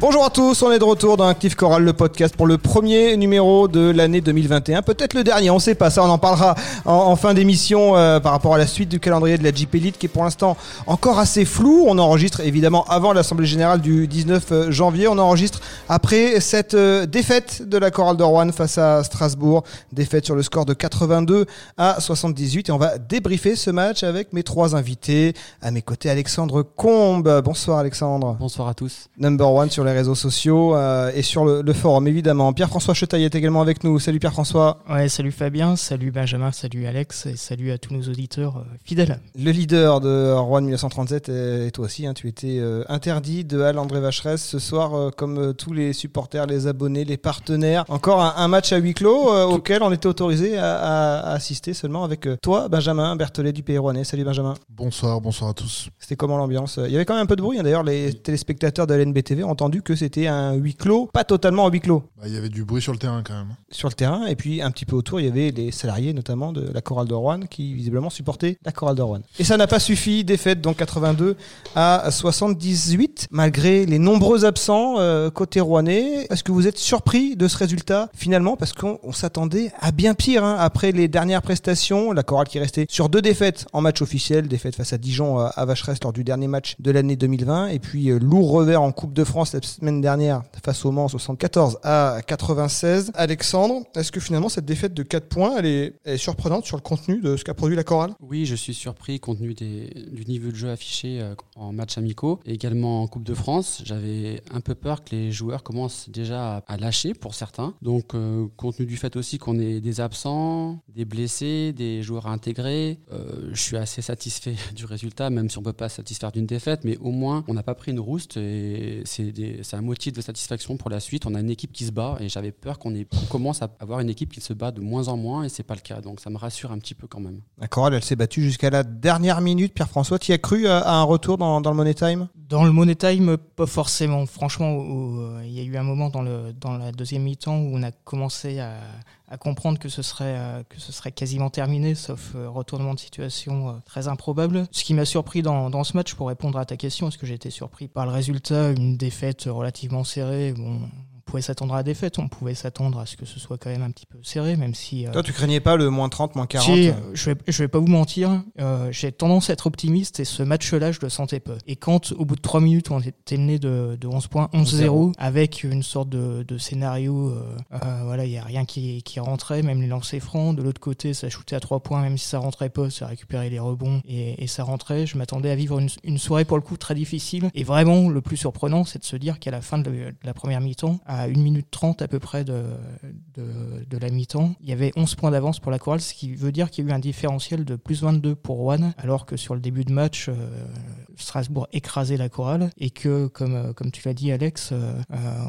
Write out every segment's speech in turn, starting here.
Bonjour à tous, on est de retour dans Active Choral, le podcast pour le premier numéro de l'année 2021, peut-être le dernier, on sait pas, ça on en parlera en, fin d'émission euh, par rapport à la suite du calendrier de la Jeep Elite qui est pour l'instant encore assez flou. On enregistre évidemment avant l'Assemblée Générale du 19 euh, janvier, on enregistre après cette euh, défaite de la Chorale de Rouen face à Strasbourg, défaite sur le score de 82 à 78 et on va débriefer ce match avec mes trois invités. À mes côtés Alexandre Combe, bonsoir Alexandre. Bonsoir à tous. Number one sur les réseaux sociaux euh, et sur le, forum évidemment. Pierre-François Chetaille est également avec nous. Salut Pierre-François. Ouais, salut Fabien, salut Benjamin, salut Alex et salut à tous nos auditeurs euh, fidèles. Le leader de Rouen 1937 et toi aussi, hein, tu étais euh, interdit de Halle André Vacheresse ce soir comme tous les supporters, les abonnés, les partenaires. Encore un, match à huis clos auquel on était autorisé à, assister seulement avec toi, Benjamin Berthelet du Pays Rouennais. Salut Benjamin. Bonsoir, bonsoir à tous. C'était comment l'ambiance? Il y avait quand même un peu de bruit. Hein. D'ailleurs, les téléspectateurs de l'NBTV ont entendu que c'était un huis clos, pas totalement un huis clos. Bah, il y avait du bruit sur le terrain quand même. Sur le terrain, et puis un petit peu autour, il y avait les salariés notamment de la chorale de Rouen qui visiblement supportaient la chorale de Rouen. Et ça n'a pas suffi, défaite donc 82 à 78, malgré les nombreux absents euh, côté rouennais. Est-ce que vous êtes surpris de ce résultat finalement? Parce qu'on s'attendait à bien pire hein. après les dernières prestations. La chorale qui restait sur deux défaites en match officiel, défaite face à Dijon euh, à Vacheresse lors du dernier match de l'année 2020, et puis euh, lourd revers en Coupe de France semaine dernière face au Mans 74 à 96. Alexandre, est-ce que finalement cette défaite de 4 points, est, surprenante sur le contenu de ce qu'a produit la chorale? Oui, je suis surpris compte tenu des, du niveau de jeu affiché euh, en match amicaux également en Coupe de France. J'avais un peu peur que les joueurs commencent déjà à, lâcher pour certains. Donc, euh, compte tenu du fait aussi qu'on ait des absents, des blessés, des joueurs intégrés, euh, je suis assez satisfait du résultat, même si on ne peut pas satisfaire d'une défaite, mais au moins on n'a pas pris une rouste et c'est c'est un motif de satisfaction pour la suite. On a une équipe qui se bat et j'avais peur qu'on commence à avoir une équipe qui se bat de moins en moins et c'est pas le cas. Donc ça me rassure un petit peu quand même. La chorale, elle s'est battue jusqu'à la dernière minute. Pierre-François, tu as cru à, un retour dans, le Money Time? Dans le Money Time, pas forcément. Franchement, euh, il y a eu un moment dans, le, dans la deuxième mi-temps où on a commencé à, à comprendre que ce serait, euh, que ce serait quasiment terminé, sauf euh, retournement de situation euh, très improbable. Ce qui m'a surpris dans, dans, ce match, pour répondre à ta question, est-ce que j'ai été surpris par le résultat, une défaite relativement serrée bon, pouvait s'attendre à la défaite, on pouvait s'attendre à ce que ce soit quand même un petit peu serré, même si. Euh, Toi, tu craignais pas le moins 30, moins 40 euh Je vais, je vais pas vous mentir, euh, j'ai tendance à être optimiste et ce match-là, je le sentais peu. Et quand, au bout de 3 minutes, on était mené de, de 11 points, 11-0, avec une sorte de, de scénario, voilà, il y a rien qui, qui rentrait, même les lancers francs. De l'autre côté, ça shootait à 3 points, même si ça rentrait pas, ça récupérait les rebonds et, et ça rentrait. Je m'attendais à vivre une, une, soirée pour le coup très difficile. Et vraiment, le plus surprenant, c'est de se dire qu'à la fin de, de la première mi-temps, à 1 minute 30 à peu près de, de, la mi-temps, il y avait 11 points d'avance pour la chorale, ce qui veut dire qu'il y a eu un différentiel de plus 22 pour Rouen, alors que sur le début de match, euh, Strasbourg écrasait la chorale et que, comme, euh, comme tu l'as dit Alex, euh,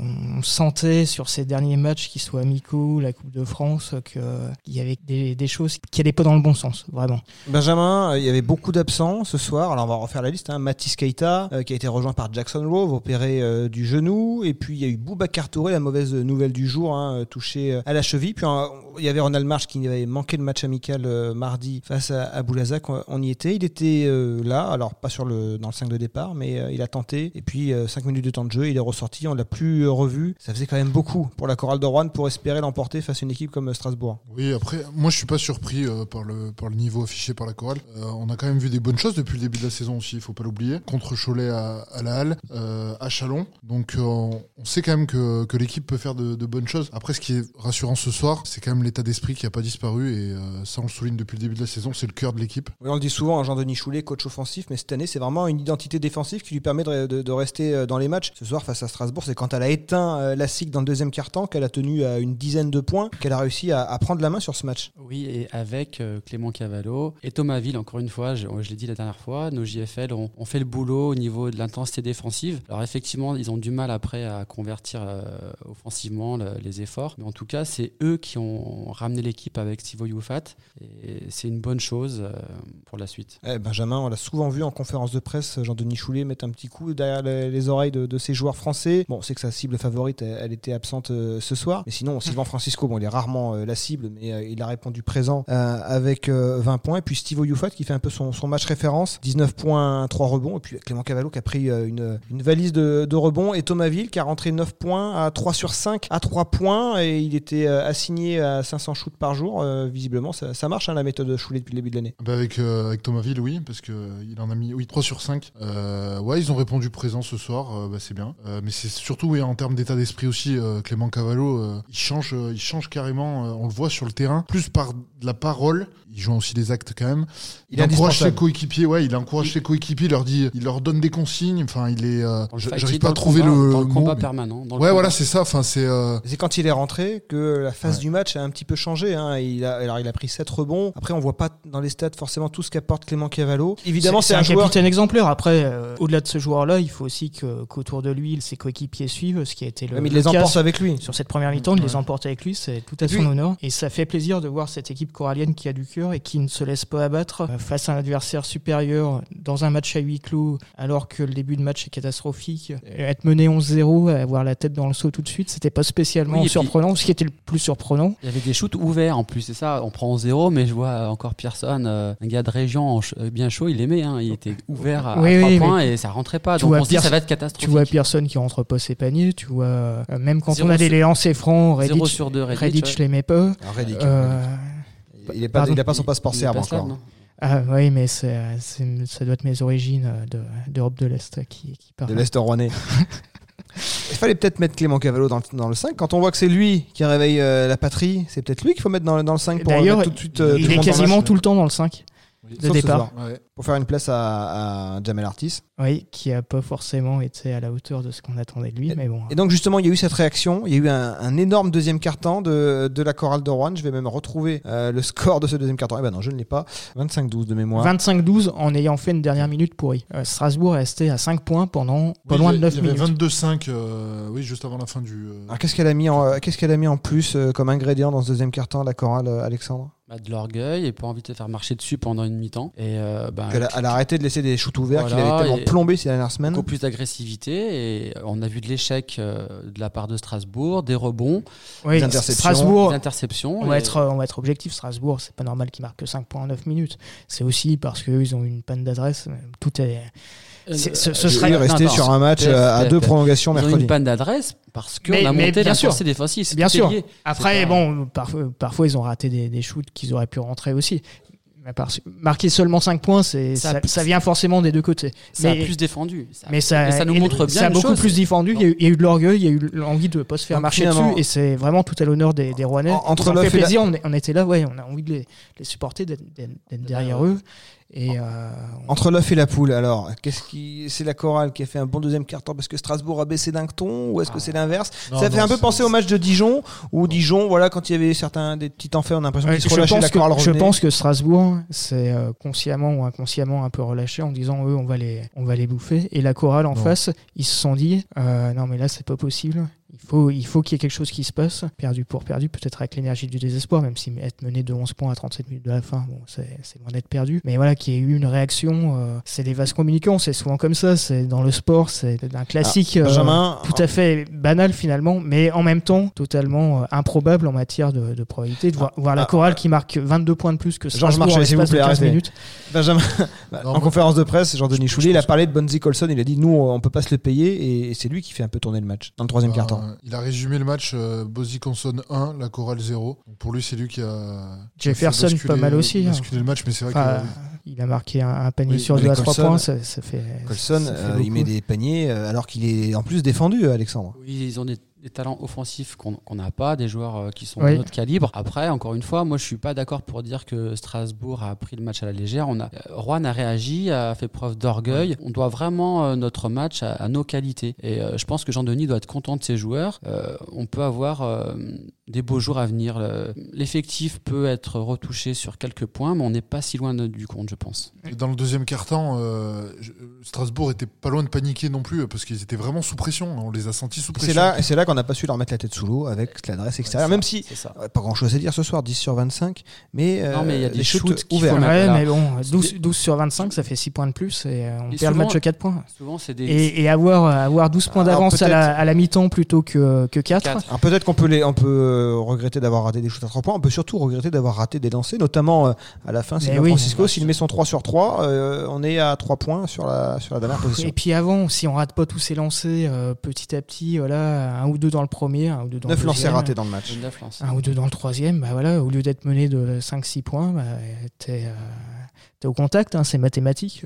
on sentait sur ces derniers matchs, qu'ils soient amicaux, la Coupe de France, qu'il y avait des, des choses qui n'allaient pas dans le bon sens, vraiment. Benjamin, il y avait beaucoup d'absents ce soir, alors on va refaire la liste, hein. Mathis Keita, qui a été rejoint par Jackson Rove, opéré du genou, et puis il y a eu Boubacar Touré, la mauvaise nouvelle du jour, hein, touché euh, à la cheville. Puis il y avait Ronald March qui avait manqué le match amical euh, mardi face à, à Boulazac. On y était. Il était euh, là, alors pas sur le, dans le 5 de départ, mais il a tenté. Et puis 5 minutes de temps de jeu, il est ressorti. On l'a plus revu. Ça faisait quand même beaucoup pour la chorale de Rouen pour espérer l'emporter face à une équipe comme Strasbourg. Oui, après, moi je suis pas surpris par, le, par le niveau affiché par la chorale. on a quand même vu des bonnes choses depuis le début de la saison aussi, il faut pas l'oublier. Contre Cholet à la Halle, à Chalon. Donc on sait quand même que, que l'équipe peut faire de, bonnes choses. Après, ce qui est rassurant ce soir, c'est quand même l'état d'esprit qui n'a pas disparu et euh, ça, on le souligne depuis le début de la saison, c'est le cœur de l'équipe. Oui, on le dit souvent, Jean-Denis Choulet, coach offensif, mais cette année, c'est vraiment une identité défensive qui lui permet de, rester euh, dans les matchs. Ce soir, face à Strasbourg, c'est quand elle a éteint euh, la SIG dans le deuxième quart-temps qu'elle a tenu à une dizaine de points, qu'elle a réussi à, prendre la main sur ce match. Oui, et avec Clément Cavallo et Thomas Ville, encore une fois, je, l'ai dit la dernière fois, nos JFL ont, fait le boulot au niveau de l'intensité défensive. Alors effectivement, ils ont du mal après à convertir offensivement les efforts. Mais en tout cas, c'est eux qui ont ramené l'équipe avec Stivo Youfat et c'est une bonne chose pour la suite. Eh, Benjamin, on l'a souvent vu en conférence de presse, Jean-Denis Choulet mettre un petit coup derrière les, oreilles de, de, ses joueurs français. Bon, c'est que sa cible favorite, elle, était absente ce soir. Mais sinon, Sylvain Francisco, bon, il est rarement la cible, mais il a répondu présent avec 20 points. Et puis Stivo Youfat qui fait un peu son, son match référence, 19 points, 3 rebonds. Et puis Clément Cavallo qui a pris une, une valise de, de rebonds. Et Thomas Ville qui a rentré 9 points à 3 sur 5 à 3 points. Et il était euh, assigné à 500 shoots par jour. Euh, visiblement, ça, ça marche hein, la méthode Choulet depuis le début de l'année. Bah avec, euh, avec Thomas Ville, oui, parce qu'il en a mis oui, 3 sur 5. ouais, ils ont répondu présent ce soir, bah, c'est bien. mais c'est surtout oui, en termes d'état d'esprit aussi, Clément Cavallo, il, change, il change carrément. on le voit sur le terrain, plus par de la parole. Il joue aussi les actes quand même. Il, encourage ses coéquipiers, ouais, il encourage ses coéquipiers, il leur dit, il leur donne des consignes. Enfin, il est. J'arrive pas à trouver le, dans le combat permanent. ouais, voilà, c'est ça. Enfin, c'est. C'est quand il est rentré que la phase du match a un petit peu changé. Hein. Il a, alors, il a pris 7 rebonds. Après, on voit pas dans les stats forcément tout ce qu'apporte Clément Cavallo. Évidemment, c'est un, capitaine exemplaire. Après, euh, au-delà de ce joueur-là, il faut aussi qu'autour de lui, ses coéquipiers suivent, ce qui a été le. Mais il les emporte avec lui. Sur cette première mi-temps, il les emporte avec lui. C'est tout à son honneur. Et ça fait plaisir de voir cette équipe corallienne qui a du cœur et qui ne se laisse pas abattre euh, face à un adversaire supérieur dans un match à huis clos, alors que le début de match est catastrophique. Être mené 11-0, avoir la tête dans le tout de suite, c'était pas spécialement surprenant. Ce qui était le plus surprenant. Il y avait des shoots ouverts en plus, c'est ça. On prend 0, mais je vois encore Pearson, euh, un gars de région euh, bien chaud, il aimait. Hein, il était ouvert à, 3 points et ça rentrait pas. Donc on se dit ça va être catastrophique. Tu vois Pearson qui rentre pas ses paniers. Tu vois, euh, même quand on a des lancers francs, Redditch, sur Redditch, l'aimait pas. il, est pas il a pas son passeport serbe encore. Ah oui, mais ça doit être mes origines d'Europe de, l'Est qui, qui De l'Est rouennais. Il fallait peut-être mettre Clément Cavallo dans, dans, le 5. Quand on voit que c'est lui qui réveille euh, la patrie, c'est peut-être lui qu'il faut mettre dans, dans le 5 pour D'ailleurs, tout de suite. Euh, il est quasiment tout le temps dans le 5 de départ. Pour faire une place à, Jamel Artis. Oui, qui a pas forcément été à la hauteur de ce qu'on attendait de lui, et, mais bon. Et donc justement, il y a eu cette réaction, il y a eu un, énorme deuxième quart-temps de, de, la chorale de Rouen. Je vais même retrouver euh, le score de ce deuxième quart-temps. Eh ben non, je ne l'ai pas. 25-12 de mémoire. 25-12 en ayant fait une dernière minute pourrie. Euh, Strasbourg est resté à 5 points pendant pas loin de 9 minutes. Il y avait 22-5, euh, oui, juste avant la fin du. Alors qu'est-ce qu'elle a mis en, qu'est-ce qu'elle a mis en plus comme ingrédient dans ce deuxième quart-temps, la chorale, Alexandre? Bah, de l'orgueil et pas envie de te faire marcher dessus pendant une mi-temps. Et euh, bah, elle, a, arrêté de laisser des shoots ouverts qu'il avait tellement plombé ces dernières semaines. Beaucoup plus d'agressivité et on a vu de l'échec euh, de la part de Strasbourg, des rebonds, des interceptions. Strasbourg, des interceptions on, va être, on va être objectif. Strasbourg, c'est pas normal qu'ils marquent que 5 points en 9 minutes. C'est aussi parce qu'ils ont une panne d'adresse. Tout est ce, ce serait resté sur un match euh, à deux prolongations mercredi. Une panne d'adresse parce qu'on a monté la sûr. défensive. Bien sûr. Après, bon, parfois, parfois, ils ont raté des, des shoots qu'ils auraient pu rentrer aussi. Marquer seulement 5 points, c'est ça, ça, vient forcément des deux côtés. Ça a plus défendu. Ça, mais ça, ça nous montre bien. Ça a beaucoup plus défendu. Il y, a eu, il y, a eu, de l'orgueil, il y a eu l'envie de ne pas se faire marcher dessus, et c'est vraiment tout à l'honneur des, des Rouennais. Entre ça fait plaisir. On, on, était là, ouais, on a envie de les, les supporter, d'être derrière eux. Et euh, Entre l'œuf et la poule, alors, qu'est-ce qui, c'est la chorale qui a fait un bon deuxième quart-temps parce que Strasbourg a baissé d'un ton ou est-ce que c'est l'inverse? Ça fait un peu penser au match de Dijon où Dijon, voilà, quand il y avait certains des petits temps faits, on a l'impression qu'ils se relâchaient, la chorale Je pense que Strasbourg, c'est euh, consciemment ou inconsciemment un peu relâché en disant eux, on va les, on va les bouffer. Et la chorale en face, ils se sont dit, euh, non mais là c'est pas possible. Il faut, il faut qu'il y ait quelque chose qui se passe, perdu pour perdu, peut-être avec l'énergie du désespoir, même si être mené de 11 points à 37 minutes de la fin, bon, c'est loin d'être perdu. Mais voilà, qu'il y ait eu une réaction, euh, c'est des vases communicants, c'est souvent comme ça, c'est dans le sport, c'est un classique ah, euh, tout à fait banal finalement, mais en même temps totalement euh, improbable en matière de, de probabilité. De voir, ah, voir la ah, chorale qui marque 22 points de plus que Strasbourg en l'espace de 15 minutes. Benjamin, en conférence de presse, Jean-Denis Choulet, il a parlé de Bonzi Colson, il a dit nous, on peut pas se le payer, et c'est lui qui fait un peu tourner le match dans le troisième quart-temps. Il a résumé le match euh, Bozy Conson 1, la chorale 0. pour lui, c'est lui qui a. Jefferson, pas mal aussi. Hein. le match, mais c'est vrai Il a marqué un, panier sur 2 à 3 points, ça, fait. Colson, euh, il met des paniers euh, alors qu'il est en plus défendu, Alexandre. Oui, ils ont des des talents offensifs qu'on n'a pas, des joueurs euh, qui sont de notre calibre. Après, encore une fois, moi je suis pas d'accord pour dire que Strasbourg a pris le match à la légère. On a, euh, Rouen a réagi, a fait preuve d'orgueil. On doit vraiment euh, notre match à, nos qualités. Et je pense que Jean-Denis doit être content de ses joueurs. on peut avoir des beaux jours à venir. L'effectif peut être retouché sur quelques points, mais on n'est pas si loin du compte, je pense. dans le deuxième quart-temps, Strasbourg était pas loin de paniquer non plus parce qu'ils étaient vraiment sous pression. On les a sentis sous pression. C'est là, c'est là qu'on n'a pas su leur mettre la tête sous l'eau avec l'adresse extérieure. Même si, C'est euh, pas grand chose à dire ce soir, 10 sur 25, mais, euh, Non, mais il y a des les shoots shoots ouverts. Ouais, mais bon, 12, 12 sur 25, ça fait 6 points de plus et euh, on Et perd le souvent- match à 4 points. Souvent, c'est des. Et, et avoir, avoir 12 points d'avance à la, peut-être- à la mi-temps plutôt que, que 4. Quatre. Alors peut-être qu'on peut, les, on peut euh, regretter d'avoir raté des shoots à 3 points, on peut surtout regretter d'avoir raté des lancers, notamment euh, à la fin, Sylvain oui. Francisco, s'il met son 3 sur 3, euh, on est à 3 points sur la, sur la dernière position. Et puis avant, si on rate pas tous ces lancers euh, petit à petit, voilà, un ou deux dans le premier, un ou deux dans 9 le lancers deuxième, ratés dans le match. lances. un ou deux dans le troisième, bah voilà, au lieu d'être mené de 5-6 points, bah, t'es euh, t'es au contact, hein, c'est mathématique.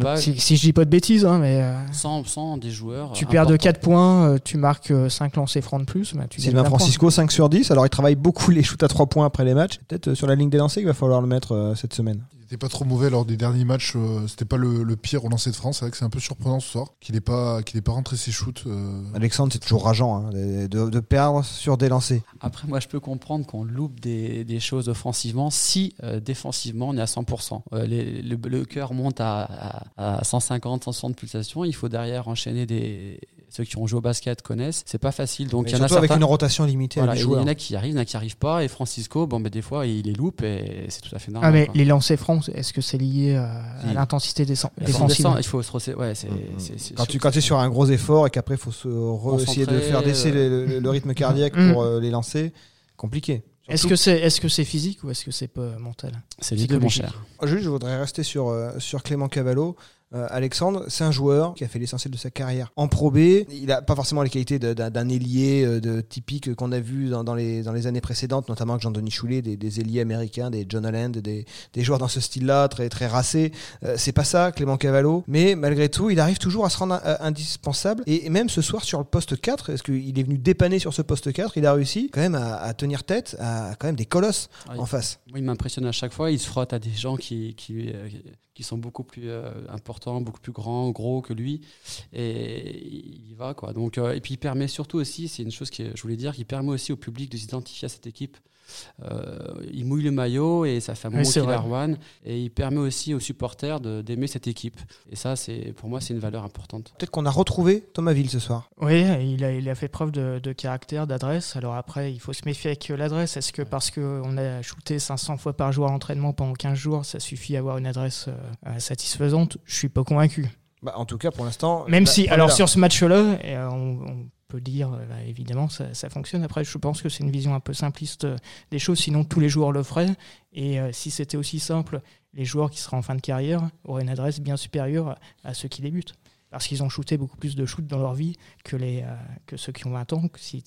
Pas, Si, si je dis pas de bêtises, hein, mais euh, sans, sans des joueurs. tu euh, perds de importants. 4 points, euh, tu marques 5 lancers francs de plus, bah, tu Sylvain. Francisco, 5 sur 10. Alors, il travaille beaucoup les shoots à 3 points après les matchs. Peut-être euh, sur la ligne des lancers qu'il va falloir le mettre euh, cette semaine. Il était pas trop mauvais lors des derniers matchs. euh, C'était pas le, le pire au lancer de France. C'est vrai que c'est un peu surprenant ce soir qu'il n'ait pas, qu'il pas rentré ses shoots. euh. Alexandre, c'est toujours rageant hein, de, de- de perdre sur des lancers. Après, moi, je peux comprendre qu'on loupe des, des choses offensivement si euh, défensivement on est à 100%. Euh, les- le, le cœur monte à, à, à 150, 160 pulsations. Il faut derrière enchaîner des. Ceux qui ont joué au basket connaissent. C'est pas facile. Donc Mais il y en a surtout avec certains. une rotation limitée Voilà, il 8 y en a qui arrivent, il y en a qui arrivent pas. Et Francisco, bon, ben, des fois, il les loupe et c'est tout à fait Ah, normal. mais quoi. les lancers francs, est-ce que c'est lié à, à Si. l'intensité des défensive il faut se rosser- Ouais, c'est. C'est- c'est Quand sûr tu que quand es sur un gros effort et qu'après il faut se essayer de faire baisser euh, le, le- le rythme cardiaque Mm. pour euh, les lancer, compliqué. Est-ce que c'est est -ce c'est physique ou est-ce que c'est pas mental? C'est les deux, mon psychologique. cher. Juste, je voudrais rester sur, euh, sur Clément Cavallo. Euh, Alexandre, c'est un joueur qui a fait l'essentiel de sa carrière en Pro B. Il n'a pas forcément les qualités d'un ailier euh, de, typique qu'on a vu dans, dans les, dans les années précédentes, notamment avec Jean-Denis Choulet, des, des ailiers américains, des John Holland, des, des joueurs dans ce style-là, très, très racés. Euh, c'est pas ça, Clément Cavallo. Mais malgré tout, il arrive toujours à se rendre euh, indispensable. Et, et même ce soir, sur le poste 4, est-ce qu'il est venu dépanner sur ce poste 4 Il a réussi quand même à, à tenir tête à quand même des colosses Ouais, en face. Il m'impressionne à chaque fois. Il se frotte à des gens qui, qui, qui sont beaucoup plus euh, importants, beaucoup plus grands, gros que lui. Et il y va, quoi. Donc, euh, et puis, il permet surtout aussi, c'est une chose que je voulais dire, il permet aussi au public de s'identifier à cette équipe. Euh, il mouille le maillot et ça fait un moment qu'il Rouen. Et il permet aussi aux supporters de- d'aimer cette équipe. Et ça, c'est pour moi, c'est une valeur importante. Peut-être qu'on a retrouvé Thomas Ville ce soir. Oui, il a, il a fait preuve de, de caractère, d'adresse. Alors après, il faut se méfier avec l'adresse. Est-ce que parce qu'on a shooté 500 fois par jour à l'entraînement pendant 15 jours, ça suffit à avoir une adresse euh, satisfaisante? Je suis pas convaincu. Bah, en tout cas, pour l'instant. Même bah, si, alors sur ce match-là, euh, on, on peut dire, euh, bah, évidemment, ça, ça fonctionne. Après, je pense que c'est une vision un peu simpliste euh, des choses, sinon tous les joueurs le feraient. Et euh, si c'était aussi simple, les joueurs qui seraient en fin de carrière auraient une adresse bien supérieure à ceux qui débutent. Parce qu'ils ont shooté beaucoup plus de shoots dans leur vie que, les, que ceux qui ont 20 ans. Si,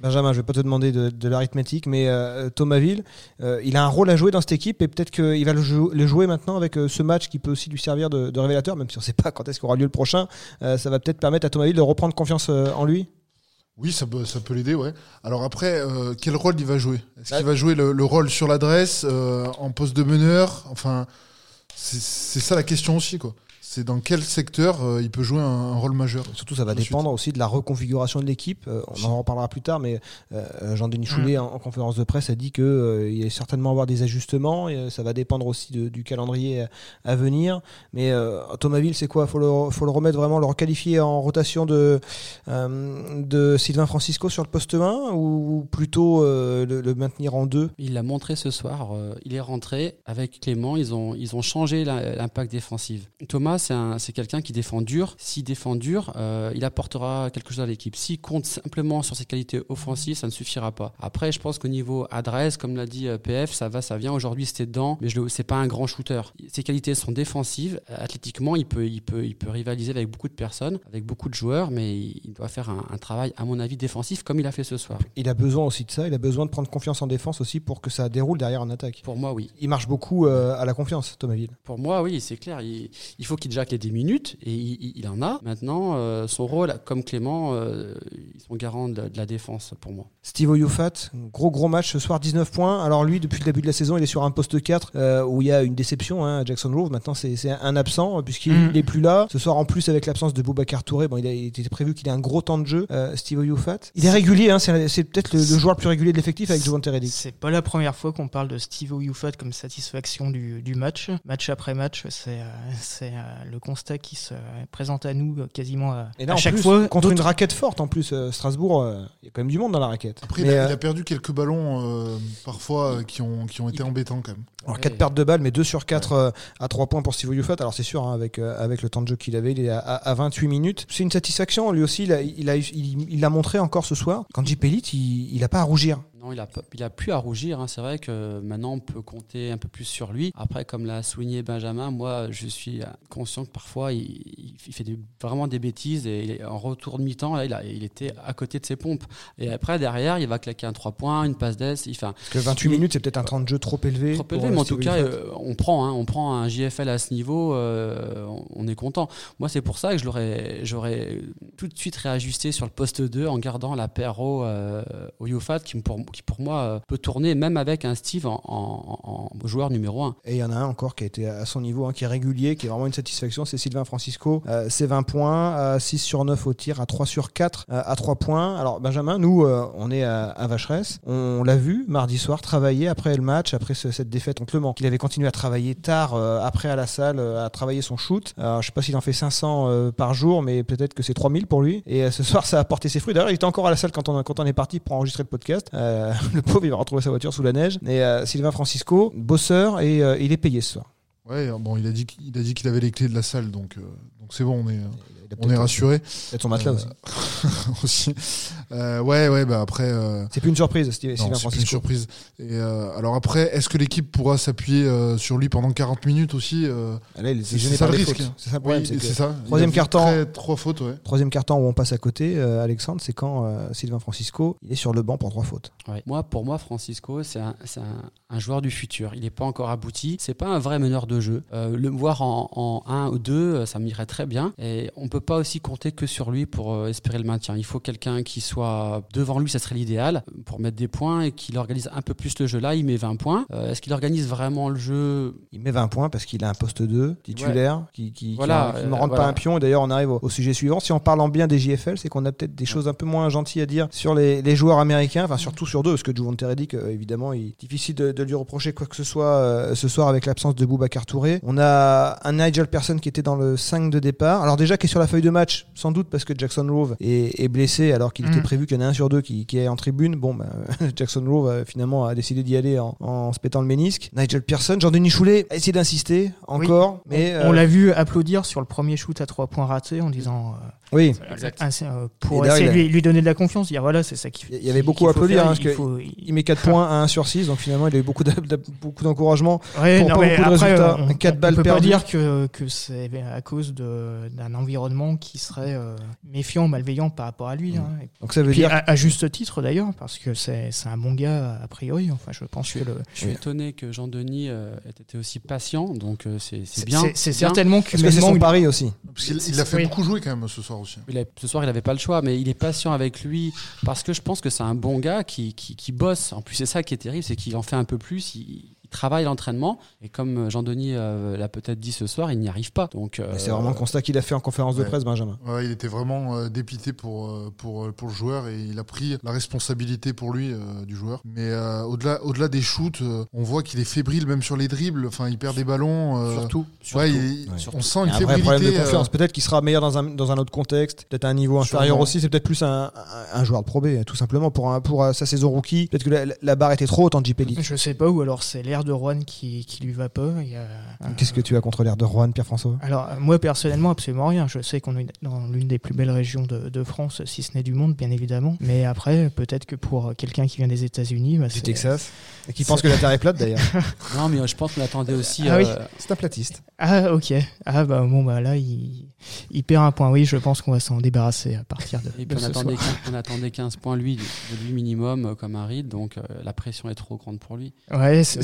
Benjamin, je vais pas te demander de, de l'arithmétique, mais euh, Thomas Ville, euh, il a un rôle à jouer dans cette équipe et peut-être qu'il va le, jou- le jouer maintenant avec euh, ce match qui peut aussi lui servir de, de révélateur, même si on ne sait pas quand est-ce qu'aura lieu le prochain. Euh, ça va peut-être permettre à Thomas Ville de reprendre confiance en lui. Oui, ça peut, ça peut l'aider, ouais. Alors après, quel rôle il va jouer? Est-ce Bah- qu'il va jouer le, le rôle sur l'adresse, en poste de meneur? Enfin, c'est c'est ça la question aussi, quoi. C'est dans quel secteur euh, il peut jouer un, un rôle majeur Surtout, ça va dépendre aussi de la reconfiguration de l'équipe. Euh, on en reparlera plus tard, mais euh, Jean-Denis Choulet, en, en conférence de presse, a dit qu'il il va certainement avoir des ajustements. Et, euh, ça va dépendre aussi de- du calendrier à, à venir. Mais euh, Thomas Ville, c'est quoi? Faut le, faut le remettre vraiment, le requalifier en rotation de, euh, de Sylvain Francisco sur le poste 1 ou plutôt euh, le, le maintenir en 2 Il l'a montré ce soir. euh, il est rentré avec Clément. Ils ont, ils ont changé l'impact défensif. Thomas, c'est un- c'est quelqu'un qui défend dur. S'il défend dur, euh, il apportera quelque chose à l'équipe. S'il compte simplement sur ses qualités offensives, ça ne suffira pas. Après, je pense qu'au niveau adresse, comme l'a dit euh, PF, ça va, ça vient. Aujourd'hui, c'était dedans, mais c'est pas un grand shooter. Ses qualités sont défensives. Athlétiquement, il peut, il peut, il peut rivaliser avec beaucoup de personnes, avec beaucoup de joueurs, mais il doit faire un, un travail, à mon avis, défensif comme il a fait ce soir. Il a besoin aussi de ça. Il a besoin de prendre confiance en défense aussi pour que ça déroule derrière en attaque. Pour moi, oui. Il marche beaucoup euh, à la confiance, Thomas Ville. Pour moi, oui, c'est clair. Il, il faut qu'il jacle des minutes et il, il- il en a. Maintenant, euh, son rôle, comme Clément, euh, ils sont garants de, de la défense pour moi. Steve Oyufat, gros gros match ce soir, 19 points. Alors lui, depuis le début de la saison, il est sur un poste 4 euh, où il y a une déception hein, à Jackson Grove. Maintenant, c'est c'est un absent puisqu'il Mhm. n'est plus là. Ce soir, en plus, avec l'absence de Boubacar Touré, bon, il, a, il était prévu qu'il ait un gros temps de jeu. Euh, Steve Oyufat, il est régulier. Hein, c'est c'est peut-être le, le joueur le plus régulier de l'effectif avec Jovan Teredic. C'est pas la première fois qu'on parle de Steve Oyufat comme satisfaction du, du match. Match après match, c'est c'est, le constat qui se présente à nous euh, quasiment à, Et là, à chaque plus, fois. contre une raquette forte, en plus, euh, Strasbourg, euh, il y a quand même du monde dans la raquette. Après, Mais, il, a, euh, il a perdu quelques ballons euh, parfois euh, qui, ont, qui ont été embêtants quand même. Alors Ouais. 4 pertes de balles, mais 2 sur 4 euh, à 3 points pour Steve Youfat. Alors c'est sûr, hein, avec, euh, avec le temps de jeu qu'il avait, il est à, à 28 minutes. C'est une satisfaction. Lui aussi, il a, il a, il, il l'a montré encore ce soir. Quand J. Pellit, il, il a pas à rougir. Non, il a, il a plus à rougir. hein. C'est vrai que maintenant, on peut compter un peu plus sur lui. Après, comme l'a souligné Benjamin, moi, je suis conscient que parfois, il, il- fait des- vraiment des bêtises. Et il est en retour de mi-temps, là, il, a- il était à côté de ses pompes. Et après, derrière, il va claquer un 3 points, une passe d'aise. Parce que 28 Il- minutes, c'est peut-être un temps de jeu trop élevé. trop pour, élevé, mais en tout cas, euh, on prend, hein, on prend un JFL à ce niveau, euh, on- est content. Moi, c'est pour ça que je l'aurais, j'aurais tout de suite réajusté sur le poste 2 en gardant la paire au, euh, au Yofat qui pour, qui pour moi euh, peut tourner même avec un Steve en, joueur numéro 1. Et il y en a un encore qui a été à son niveau, hein, qui est régulier, qui est vraiment une satisfaction, c'est Sylvain Francisco. Euh, c'est 20 points, à 6 sur 9 au tir, à 3 sur 4, euh, à 3 points. Alors Benjamin, nous, euh, on est à, à Vacheresse. On l'a vu mardi soir travailler après le match, après ce- cette défaite contre Le Mans. Il avait continué à travailler tard, euh, après à la salle, euh, à travailler son shoot. Alors, je sais pas s'il en fait 500 euh, par jour, mais peut-être que c'est 3000 pour lui. Et euh, ce soir, ça a porté ses fruits. D'ailleurs, il était encore à la salle quand on, quand on est parti pour enregistrer le podcast. Euh, le pauvre, il va retrouver sa voiture sous la neige. Et euh, Sylvain Francisco, bosseur, et euh, il est payé ce soir. Ouais, bon, il a dit qu'il avait les clés de la salle, donc donc c'est bon, on est on est rassuré Peut-être son matelas Euh, aussi. aussi. Euh, ouais, ouais, bah après. euh, C'est plus une surprise, Steve- non, Sylvain c'est pas une Francisco. surprise. Et euh, alors après, est-ce que l'équipe pourra s'appuyer euh, sur lui pendant 40 minutes aussi euh, Là, il est C'est ça le risque. C'est ça le problème. Oui, c'est c'est ça. Troisième carton. Trois fautes, ouais. Troisième carton où on passe à côté, euh, Alexandre, c'est quand euh, Sylvain Francisco il est sur le banc pour trois fautes. Ouais. Moi, pour moi, Francisco, c'est un, c'est un- un joueur du futur. Il n'est pas encore abouti. C'est pas un vrai meneur de jeu. Euh, le voir en, en 1 ou 2, ça m'irait très bien. Et on peut pas aussi compter que sur lui pour euh, espérer le maintien. Il faut quelqu'un qui soit devant lui, ça serait l'idéal, pour mettre des points et qu'il organise un peu plus le jeu. Là, il met 20 points. Euh, Est-ce qu'il organise vraiment le jeu? Il met 20 points parce qu'il a un poste 2 titulaire qui, qui, qui- Voilà, qui ne euh, rentre voilà. pas un pion. Et d'ailleurs, on arrive au, au sujet suivant. Si on parle en bien des JFL, c'est qu'on a peut-être des choses un peu moins gentilles à dire sur les, les joueurs américains, enfin surtout sur deux, parce que Juvon Teredik, euh, évidemment, il est difficile de, de lui reprocher quoi que ce soit euh, ce soir avec l'absence de Boubacar Touré. On a un Nigel Pearson qui était dans le 5 de départ. Alors déjà, qui est sur la feuille de match, sans doute parce que Jackson Rove est, est blessé alors qu'il Mm. était prévu qu'il y en ait un sur deux qui, qui est en tribune. Bon, bah, Jackson Rove euh, finalement a décidé d'y aller en, en se pétant le ménisque. Nigel Pearson, Jean-Denis Choulet a essayé d'insister encore, mais on euh, l'a vu applaudir sur le premier shoot à trois points raté en disant euh, oui, Exact. euh, pour essayer de a- lui, lui donner de la confiance, dire voilà, c'est ça qu'il il y avait beaucoup qu'il à faut applaudir faire, hein, parce il faut- il met 4 points à 1 sur 6, donc finalement il a eu beaucoup, d'encouragement. Ouais, pour non, pas mais beaucoup de après, résultats. on, Quatre on balles peut pas perdues. dire que, que c'est à cause de- d'un environnement qui serait euh, méfiant, malveillant par rapport à lui. Mm. hein. Et Donc ça veut puis dire à, à juste titre d'ailleurs, parce que c'est c'est un bon gars a priori. Enfin, je pense que le. Je suis Oui. étonné que Jean-Denis euh, ait été aussi patient, donc euh, c'est bien. c'est- certainement que c'est son il- pari aussi. Parce qu'il il a fait Oui. beaucoup jouer quand même ce soir aussi. Il a- ce soir, il n'avait pas le choix, mais il est patient avec lui parce que je pense que c'est un bon gars qui, qui, qui bosse. En plus, c'est ça qui est terrible, c'est qu'il en fait un peu plus. Il, il travaille l'entraînement et comme Jean-Denis euh, l'a peut-être dit ce soir, il n'y arrive pas. Donc, euh, C'est vraiment le constat qu'il a fait en conférence de ouais. presse, Benjamin. Ouais, il était vraiment euh, dépité pour, euh, pour, euh, pour le joueur et il a pris la responsabilité pour lui euh, du joueur. Mais euh, au-delà au-delà des shoots, euh, on voit qu'il est fébrile même sur les dribbles. Enfin, il perd des ballons. euh, surtout, surtout. ouais, il- Ouais. on sent Il une y a un vrai problème de fébrilité. confiance. euh, Peut-être qu'il sera meilleur dans un, dans un autre contexte, peut-être à un niveau inférieur Sûrement. aussi. C'est peut-être plus un, un, un joueur de Pro B, tout simplement, pour, un, pour euh, sa saison rookie. Peut-être que la, la barre était trop haute en JP. Je sais pas, ou alors c'est l'air de Rouen qui, qui lui va pas. Il y a- Qu'est-ce que tu as contre l'air de Rouen, Pierre-François? Alors, euh, moi, personnellement, absolument rien. Je sais qu'on est dans l'une des plus belles régions de, de France, si ce n'est du monde, bien évidemment. Mais après, peut-être que pour quelqu'un qui vient des États-Unis, bah, Du Texas. Et qui pense que la Terre est plate, d'ailleurs. Non, mais je pense qu'on attendait aussi. Ah oui. euh, C'est un platiste. Ah, ok. Ah, bah bon, bah là, il, il perd un point. Oui, je pense qu'on va s'en débarrasser à partir de, Et de puis on ce attendait, soir. 15, on attendait 15 points lui, de lui minimum euh, comme un read, donc euh, la pression est trop grande pour lui. Ouais, c'est-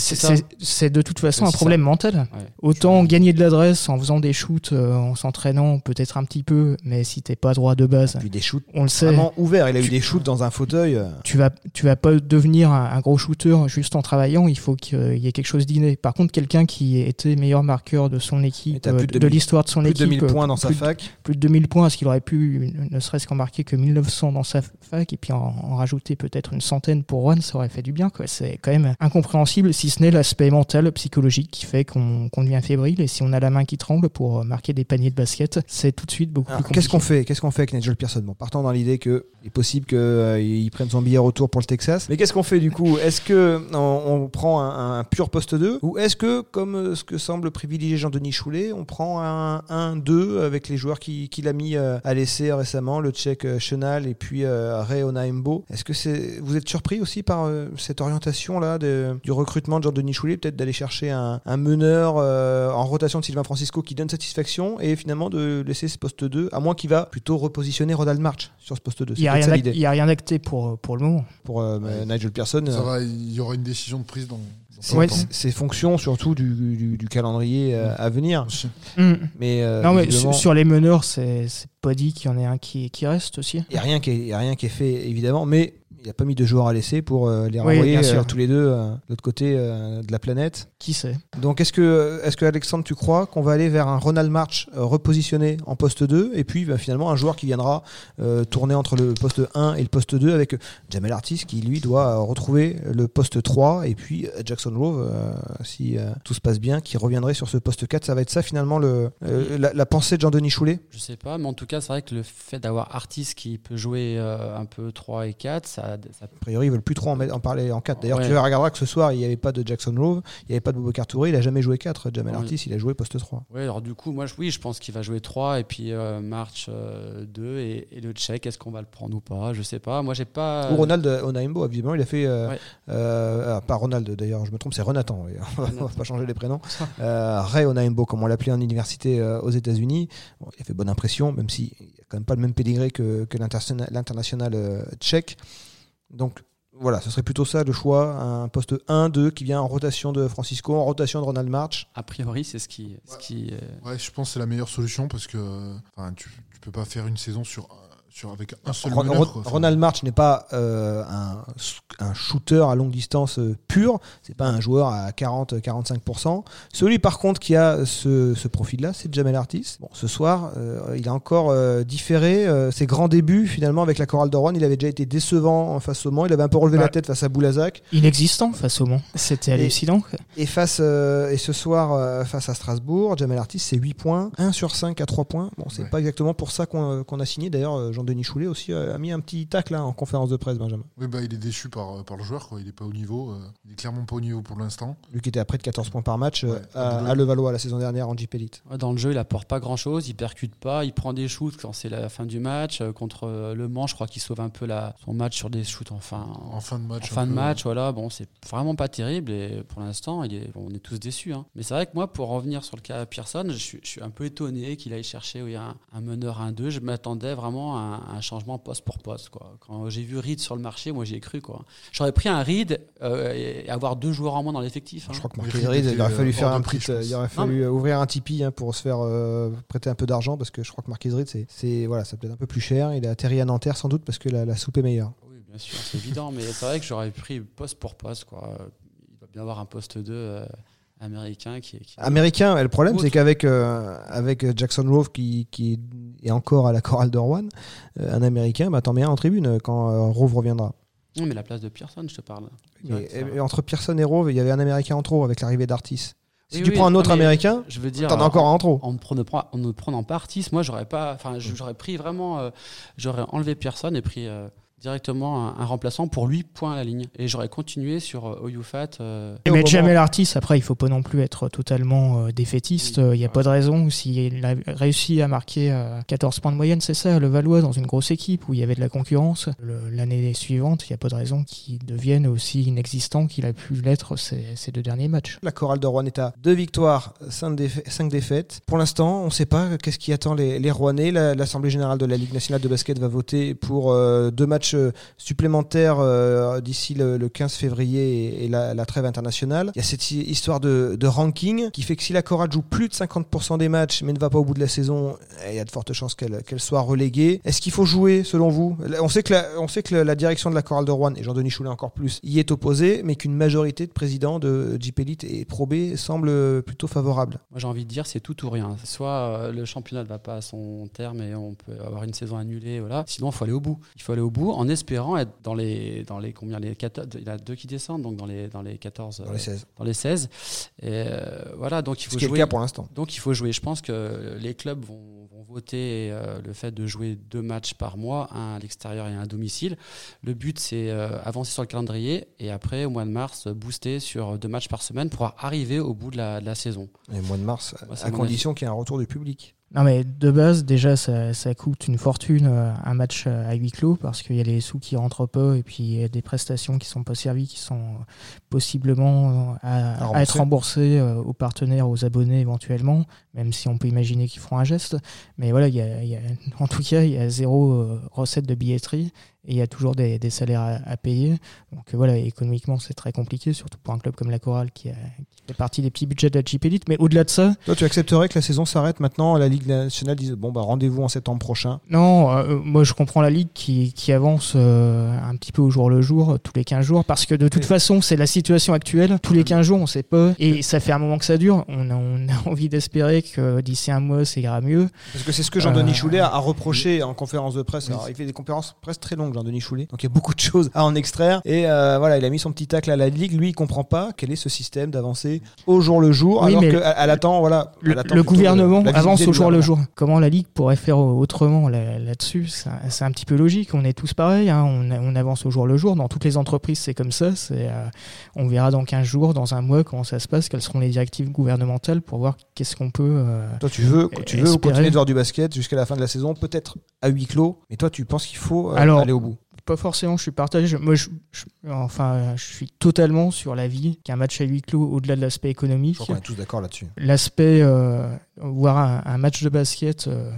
C'est de toute façon un ça. problème mental. Ouais. Autant gagner de l'adresse en faisant des shoots, euh, en s'entraînant peut-être un petit peu, mais si t'es pas droit de base, Puis des shoots on le sait. vraiment ouverts. Il a eu des shoots dans un fauteuil. euh, tu vas tu vas pas devenir un, un gros shooter juste en travaillant il faut qu'il y ait quelque chose d'inné par contre quelqu'un qui était meilleur marqueur de son équipe, de de, 2000 l'histoire de son Plus de équipe. 2000 euh, points dans sa plus de- fac. plus de 2000 points, parce qu'il aurait pu ne serait-ce qu'en marquer que 1900 dans sa fac, et puis en, en rajouter peut-être une centaine pour Juan, ça aurait fait du bien. C'est quand même incompréhensible, si ce n'est l'aspect mental, psychologique qui fait qu'on devient fébrile, et si on a la main qui tremble pour euh, marquer des paniers de basket, c'est tout de suite beaucoup Alors, plus Qu'est-ce qu'on fait? Qu'est-ce qu'on fait avec Nigel Pearson? Bon, partons dans l'idée que il est possible qu'il prenne son billet retour pour le Texas. Mais qu'est-ce qu'on fait du coup? Est-ce que on, on prend un, un pur poste 2 ou est-ce que, comme euh, ce que semble privilégier Jean-Denis Choulet, on prend un 1-2 avec les joueurs qui- qu'il a mis euh, à l'essai récemment, le Tchèque euh, Chenal et puis euh, Ray Onaimbo Est-ce que c'est vous êtes surpris aussi par euh, cette orientation là de- du recrutement de Jean-Denis Choulet, peut-être d'aller chercher un, un meneur euh, en rotation de Sylvain Francisco qui donne satisfaction et finalement de laisser ce poste 2, à moins qu'il va plutôt repositionner Ronald March sur ce poste 2. Il n'y a, rien a acté pour, pour le moment. pour euh, Nigel Pearson. Ça euh, va, il y aura une décision de prise dans. Ouais, c'est- fonction surtout du, du- du calendrier euh, à venir. Aussi. Mais, euh, non, mais visiblement, sur, les meneurs, c'est pas dit qu'il y en ait un qui, qui reste aussi. Il n'y a, rien qui est- il y a rien qui est fait, évidemment, mais il n'a pas mis de joueurs à laisser pour euh, les Oui, renvoyer bien sûr. euh, tous les deux euh, de l'autre côté euh, de la planète. Qui sait? Donc, est-ce que, est que Alexandre, tu crois qu'on va aller vers un Ronald March euh, repositionné en poste 2 et puis bah, finalement un joueur qui viendra euh, tourner entre le poste 1 et le poste 2 avec Jamel Artis qui lui doit euh, retrouver le poste 3 et puis euh, Jackson Rove, euh, si euh, tout se passe bien, qui reviendrait sur ce poste 4. Ça va être ça finalement le, euh, la, la pensée de Jean-Denis Choulet? Je sais pas, mais en tout cas, c'est vrai que le fait d'avoir Artis qui peut jouer euh, un peu 3 et 4, ça, ça A priori, ils veulent plus trop en, parler en 4. D'ailleurs, Ouais. tu regarderas que ce soir, il n'y avait pas de Jackson Rove, il n'y avait pas de Boubacar Touré, il a jamais joué 4. Jamel Ouais. Artis, il a joué poste 3. Ouais, alors du coup, moi, oui, je pense qu'il va jouer 3 et puis euh, March euh, 2 et, et le Tchèque, est-ce qu'on va le prendre ou pas? Je sais pas. Moi, j'ai pas. Ou Ronald Onaimbo, évidemment, il a fait. euh, Ouais. euh, ah, pas Ronald d'ailleurs, je me trompe, c'est Renatan. oui. on va pas changer les prénoms. Ray Onaimbo, comme on l'appelait en université aux États-Unis. Bon, il a fait bonne impression, même s'il n'y a quand même pas le même pédigré que, que l'international tchèque. Donc. Voilà, ce serait plutôt ça le choix, un poste 1-2 qui vient en rotation de Francisco, en rotation de Ronald March. A priori, c'est ce qui. Ce qui euh, Ouais, je pense que c'est la meilleure solution parce que tu, tu peux pas faire une saison sur, sur avec un seul Ron- meneur. Ronald March n'est pas euh, un, un shooter à longue distance euh, pur, c'est pas un joueur à 40-45%. Celui par contre qui a ce, ce profil-là, c'est Jamel Artis. Bon, ce soir, euh, il a encore euh, différé euh, ses grands débuts finalement avec la chorale de Rouen. Il avait déjà été décevant en face au Mans, il avait un peu relevé Ouais. la tête face à Boulazac. Inexistant face au Mans. C'était Et- hallucinant. quoi. Et, face, euh, et ce soir, euh, face à Strasbourg, Jamel Artis, c'est 8 points, 1 sur 5 à 3 points. Bon, c'est Ouais. pas exactement pour ça qu'on a signé. D'ailleurs, Jean-Denis Choulet aussi euh, a mis un petit tac là en conférence de presse, Benjamin. Oui, bah, il est déçu par, par le joueur. Quoi. Il est pas au niveau. euh, il est clairement pas au niveau pour l'instant. Lui qui était à près de 14 points par match euh, Ouais. à, à Levallois la saison dernière en Jeep Elite. Dans le jeu, il apporte pas grand chose, il percute pas, il prend des shoots quand c'est la fin du match. Euh, Contre euh, Le Mans, je crois qu'il sauve un peu la, son match sur des shoots en fin, En fin de en match. fin un de peu, match. Voilà, bon, c'est vraiment pas terrible et pour l'instant, il est, bon, on est tous déçus. hein. Mais c'est vrai que moi, pour revenir sur le cas Pearson, je suis, je suis un peu étonné qu'il aille chercher oui, un, un meneur 1-2. Je m'attendais vraiment à un, un changement poste pour poste. Quoi. Quand j'ai vu Reed sur le marché, moi j'y ai cru. quoi. J'aurais pris un Reed euh, et avoir deux joueurs en moins dans l'effectif. hein. Je crois que Marquez Reed il aurait euh, fallu hors faire un prix, euh, il aurait fallu euh, ouvrir un Tipeee hein, pour se faire euh, prêter un peu d'argent parce que je crois que Marquez Reed, c'est, c'est voilà, ça peut être un peu plus cher. Il a atterri à Nanterre sans doute parce que la, la soupe est meilleure. Oui, bien sûr, c'est évident, mais c'est vrai que j'aurais pris poste pour poste. Quoi. Il doit bien avoir un poste 2 euh, américain qui est. qui- Américain, le problème c'est qu'avec euh, avec Jackson Rove qui, qui est encore à la chorale de Rouen, euh, un Américain, bah, t'en mets un en tribune euh, quand euh, Rove reviendra. Non, mais la place de Pearson, je te parle. Mais, et- entre Pearson et Rove, il y avait un Américain en trop avec l'arrivée d'Artis. Si Oui, tu oui, prends un autre Américain, Je veux dire. t'en as encore un en trop. En ne prenant, pas- en prenant pas Artis, moi j'aurais pas. Enfin, je- j'aurais pris vraiment. euh, j'aurais enlevé personne et pris euh, directement un, un remplaçant pour lui, point à la ligne. Et j'aurais continué sur euh, Oyufat. euh, Et au Mais moment- Jamel Artis, après, il faut pas non plus être totalement euh, défaitiste. Oui. Il n'y a pas de raison. S'il a réussi à marquer euh, 14 points de moyenne, c'est ça, le Valois, dans une grosse équipe où il y avait de la concurrence, l'année suivante, il n'y a pas de raison qu'il devienne aussi inexistant qu'il a pu l'être ces, ces deux derniers matchs. La chorale de Rouen est à deux victoires, cinq, défa- cinq défaites. Pour l'instant, on ne sait pas qu'est-ce qui attend les, les Rouennais. La- L'Assemblée générale de la Ligue nationale de basket va voter pour euh, deux matchs matchs euh, supplémentaires euh, d'ici le, le 15 février et, la, trêve internationale. Il y a cette hi- histoire de, ranking qui fait que si la chorale joue plus de 50% des matchs mais ne va pas au bout de la saison, eh, il y a de fortes chances qu'elle soit reléguée. Est-ce qu'il faut jouer selon vous? On sait que la, direction de la chorale de Rouen et Jean-Denis Choulet encore plus y est opposée, mais qu'une majorité de présidents de Jeep Elite et Pro B semble plutôt favorable. Moi, j'ai envie de dire, c'est tout ou rien. Soit euh, le championnat ne va pas à son terme et on peut avoir une saison annulée, voilà. Sinon, il faut aller au bout. Il faut aller au bout en espérant être dans les, dans les combien les 14, Il y en a deux qui descendent, donc dans les, dans les 14, Dans les euh, 16. dans les 16. Et euh, voilà, donc il faut jouer. cas pour l'instant. Donc il faut jouer. Je pense que les clubs vont, vont voter euh, le fait de jouer deux matchs par mois, un à l'extérieur et un à domicile. Le but c'est euh, avancer sur le calendrier et après au mois de mars booster sur deux matchs par semaine pour arriver au bout de la, de la saison. Et mois de mars, Moi, à condition qu'il y ait un retour du public. Non mais de base déjà ça, ça coûte une fortune euh, un match euh, à huis clos parce qu'il y a les sous qui rentrent pas et puis il y a des prestations qui sont pas servies qui sont euh, possiblement à, À à être remboursées aux partenaires, aux abonnés éventuellement, même si on peut imaginer qu'ils feront un geste. Mais voilà, il y a, y a- en tout cas il y a zéro recette de billetterie et il y a toujours des, des salaires à, à payer. Donc euh, voilà, économiquement c'est très compliqué, surtout pour un club comme la Chorale qui, a- qui fait partie des petits budgets de la Jeep Elite. Mais au-delà de ça, Toi, tu accepterais que la saison s'arrête maintenant La Ligue nationale dise bon, bah rendez-vous en septembre prochain? Non, euh, moi je comprends la ligue qui, qui avance euh, un petit peu au jour le jour, tous les 15 jours, parce que de toute Oui. façon c'est la situation actuelle, tous les 15 jours on sait pas, et ça fait un moment que ça dure, on a, on a envie d'espérer que d'ici un mois ça ira mieux. Parce que c'est ce que Jean-Denis Euh, Choulet a a reproché en conférence de presse. Alors, il fait des conférences presse très longues, Jean-Denis Choulet. Donc il y a beaucoup de choses à en extraire. Et euh, voilà, il a mis son petit tacle à la Ligue. Lui, il comprend pas quel est ce système d'avancer au jour le jour, Oui, alors mais qu'elle elle attend, voilà. Le, attend gouvernement avance au jour le jour. Comment la ligue pourrait faire autrement là- là-dessus C'est un- C'est un petit peu logique, on est tous pareils, hein, on, on avance au jour le jour, dans toutes les entreprises c'est comme ça, c'est, euh, on verra dans 15 jours, dans un mois comment ça se passe, quelles seront les directives gouvernementales pour voir qu'est-ce qu'on peut... euh, Toi, tu veux, tu veux espérer. continuer de voir du basket jusqu'à la fin de la saison, peut-être à huis clos. Mais toi, tu penses qu'il faut euh, Alors, aller au. Pas forcément, je suis partagé. Je- Moi, je, je- enfin, je suis totalement sur l'avis qu'un match à huis clos, au-delà de l'aspect Je économique, crois qu'on est tous d'accord là-dessus. l'aspect euh, voir un, un match de basket euh,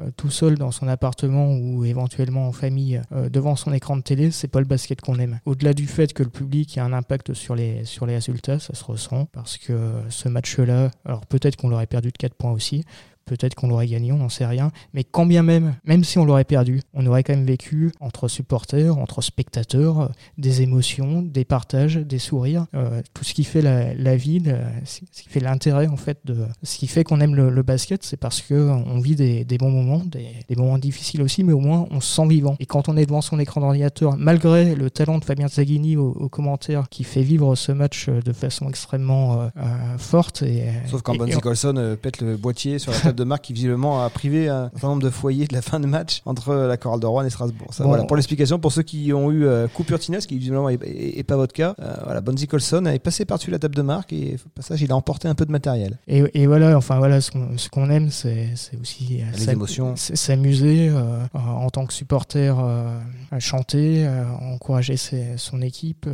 euh, tout seul dans son appartement ou éventuellement en famille euh, devant son écran de télé, c'est pas le basket qu'on aime. Au-delà du fait que le public a un impact sur les sur les résultats, ça se ressent parce que ce match-là, alors peut-être qu'on l'aurait perdu de 4 points aussi. Peut-être qu'on l'aurait gagné, on n'en sait rien. Mais quand bien même, même si on l'aurait perdu, on aurait quand même vécu entre supporters, entre spectateurs, euh, des émotions, des partages, des sourires, euh, tout ce qui fait la, la vie, le- ce qui fait l'intérêt en fait de ce qui fait qu'on aime le, le basket, c'est parce que on vit des, des bons moments, des, des moments difficiles aussi, mais au moins on se sent vivant. Et quand on est devant son écran d'ordinateur, malgré le talent de Fabien Zaghini au, au commentaire qui fait vivre ce match euh, de façon extrêmement euh, euh, forte et Sauf quand Bonzi Colson euh, pète le boîtier sur la table de marque qui visiblement a privé un certain nombre de foyers de la fin de match entre la chorale de Rouen et Strasbourg. Ça, Bon. voilà, pour l'explication, pour ceux qui ont eu euh, coupure Tinez, qui visiblement est, est- est pas votre cas, euh, voilà, Bonzi Colson est passé par-dessus la table de marque et au passage il a emporté un peu de matériel. Et, et voilà, enfin voilà, ce qu'on ce qu'on aime, c'est aussi euh, Les émotions. s'amuser euh, en tant que supporter, euh, à chanter, encourager ses- son équipe,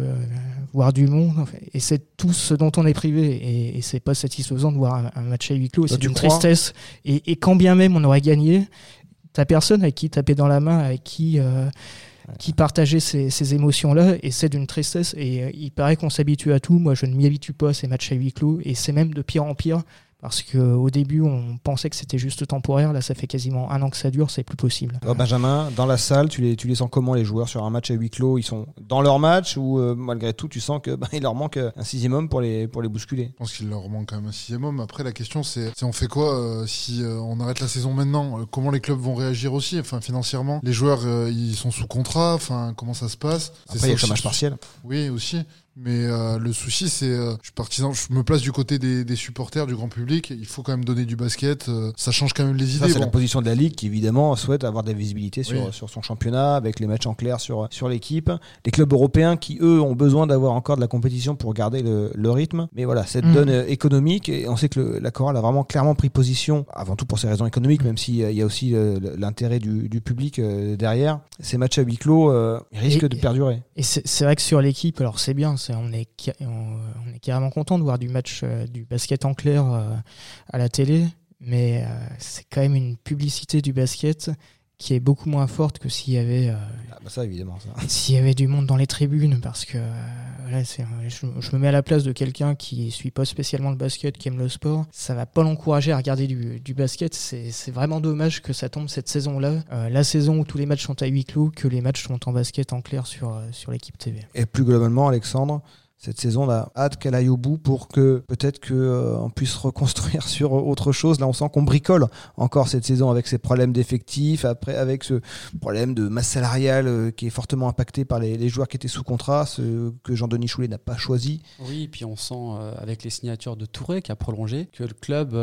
voir du monde. et c'est tout ce dont on est privé. Et, et c'est pas satisfaisant de voir un, un match à huis clos. C'est une crois tristesse. Et, et quand bien même on aurait gagné, t'as personne avec qui taper dans la main, avec qui euh, qui partageait ces, ces émotions-là, et c'est d'une tristesse. Et euh, il paraît qu'on s'habitue à tout. Moi, je ne m'y habitue pas à ces matchs à huis clos, et c'est même de pire en pire. Parce qu'au début, on pensait que c'était juste temporaire. Là, ça fait quasiment un an que ça dure, c'est plus possible. Toi, Benjamin, dans la salle, tu les, tu les sens comment les joueurs sur un match à huis clos? Ils sont dans leur match ou euh, malgré tout tu sens que bah, il leur manque un sixième homme pour les, pour les bousculer? Je pense qu'il leur manque quand même un sixième homme. Après, la question, c'est on fait quoi euh, si euh, on arrête la saison maintenant? Euh, Comment les clubs vont réagir aussi? Enfin, financièrement, les joueurs, euh, ils sont sous contrat. Enfin, comment ça se passe? C'est Après ça il y a le chômage partiel. Oui, aussi. Mais euh, le souci, c'est, euh, je suis partisan, je me place du côté des, des supporters, du grand public. Il faut quand même donner du basket. euh, ça change quand même les Ça, idées. c'est la position de la Ligue qui, évidemment, souhaite avoir de la visibilité sur, Oui. sur son championnat, avec les matchs en clair sur, sur l'équipe. Les clubs européens qui, eux, ont besoin d'avoir encore de la compétition pour garder le, le rythme. Mais voilà, cette Mm. donne euh, économique, et on sait que le- la chorale a vraiment clairement pris position, avant tout pour ces raisons économiques, même s'il y a aussi euh, l'intérêt du, du public euh, derrière. Ces matchs à huis clos, euh, risquent Et- de perdurer. Et c'est vrai que sur l'équipe, alors c'est bien, on, est, on, carrément content de voir du match, euh, du basket en clair euh, à la télé, mais euh, c'est quand même une publicité du basket qui est beaucoup moins forte que s'il y avait euh, Ah, bah ça, évidemment. Ça. s'il y avait du monde dans les tribunes parce que euh, c'est- je, je me mets à la place de quelqu'un qui suit pas spécialement le basket, qui aime le sport. Ça va pas l'encourager à regarder du, du basket. C'est c'est vraiment dommage que ça tombe cette saison-là, Euh, la saison où tous les matchs sont à huis clos, que les matchs sont en basket en clair sur, euh, sur l'équipe TV. Et plus globalement, Alexandre, cette saison, on a hâte qu'elle aille au bout pour que peut-être que euh, puisse reconstruire sur autre chose. Là, on sent qu'on bricole encore cette saison avec ses problèmes d'effectifs, après avec ce problème de masse salariale euh, qui est fortement impacté par les, joueurs qui étaient sous contrat, ce que Jean-Denis Choulet n'a pas choisi. Oui, et puis on sent euh, avec les signatures de Touré qui a prolongé que le club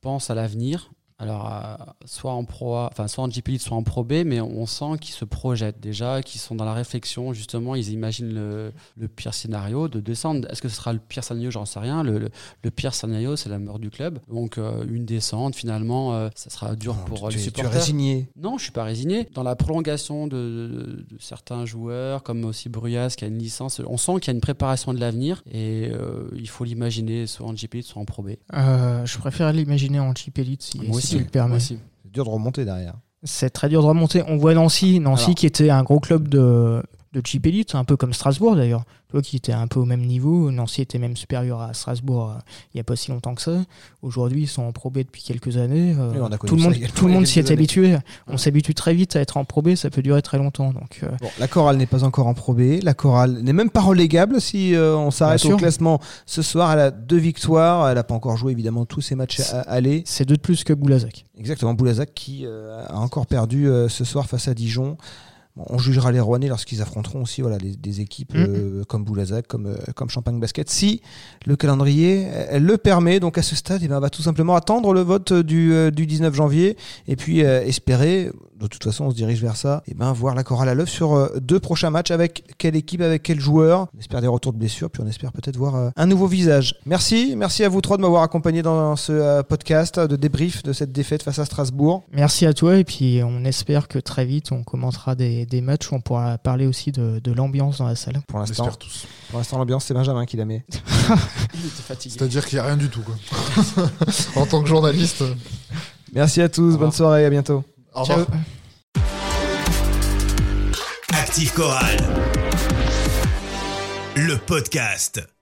pense à l'avenir. Alors, euh, soit en Pro A, enfin, soit en GP soit en Pro B, mais on sent qu'ils se projettent déjà, qu'ils sont dans la réflexion, justement, ils imaginent le, le pire scénario de descendre. Est-ce que ce sera le pire scénario? J'en sais rien. Le, le- le pire scénario, c'est la mort du club. Donc, euh, une descente, finalement, euh, ça sera dur pour euh, tu, les es- tu es supporters. résigné. Non, je suis pas résigné. Dans la prolongation de, de- de certains joueurs, comme aussi Bruyas qui a une licence, on sent qu'il y a une préparation de l'avenir et euh, il faut l'imaginer soit en GP, soit en Pro B. Euh, je préfère l'imaginer en Chip Elite si, le. C'est dur de remonter derrière. C'est très dur de remonter. On voit Nancy, Nancy Alors. qui était un gros club de, de Chip Elite, un peu comme Strasbourg d'ailleurs. Toi qui était un peu au même niveau, Nancy était même supérieur à Strasbourg euh, il n'y a pas si longtemps que ça. Aujourd'hui, ils sont en Pro B depuis quelques années. euh, Oui, on a connu tout le monde, tout le monde s'y est habitué. On s'habitue très vite à être en Pro B, ça peut durer très longtemps. Donc, euh, Bon, la chorale n'est pas encore en Pro B. La chorale n'est même pas relégable si on s'arrête au classement ce soir. Elle a deux victoires. Elle n'a pas encore joué évidemment tous ses matchs à, aller. c'est deux de plus que Boulazac. Exactement, Boulazac qui a encore perdu ce soir face à Dijon. On jugera les Rouennais lorsqu'ils affronteront aussi voilà, les- des équipes Mhm. euh, comme Boulazac, comme, euh, comme Champagne Basket. Si le calendrier euh, elle le permet, donc à ce stade, eh ben, on va tout simplement attendre le vote du, euh, du 19 janvier et puis espérer, de toute façon on se dirige vers ça, et ben, voir la chorale à l'œuvre sur deux prochains matchs avec quelle équipe, avec quel joueur. On espère des retours de blessures, puis on espère peut-être voir un nouveau visage. Merci, merci à vous trois de m'avoir accompagné dans ce podcast de débrief de cette défaite face à Strasbourg. Merci à toi et puis on espère que très vite on commentera des, des matchs où on pourra parler aussi de, de l'ambiance dans la salle. Pour l'instant, tous. pour l'instant, l'ambiance, c'est Benjamin qui la met. Il était fatigué. C'est-à-dire qu'il n'y a rien du tout. Quoi. en tant que journaliste. Merci à tous, bonne soirée, à bientôt. Au revoir. Ciao. Active Chorale. Le podcast.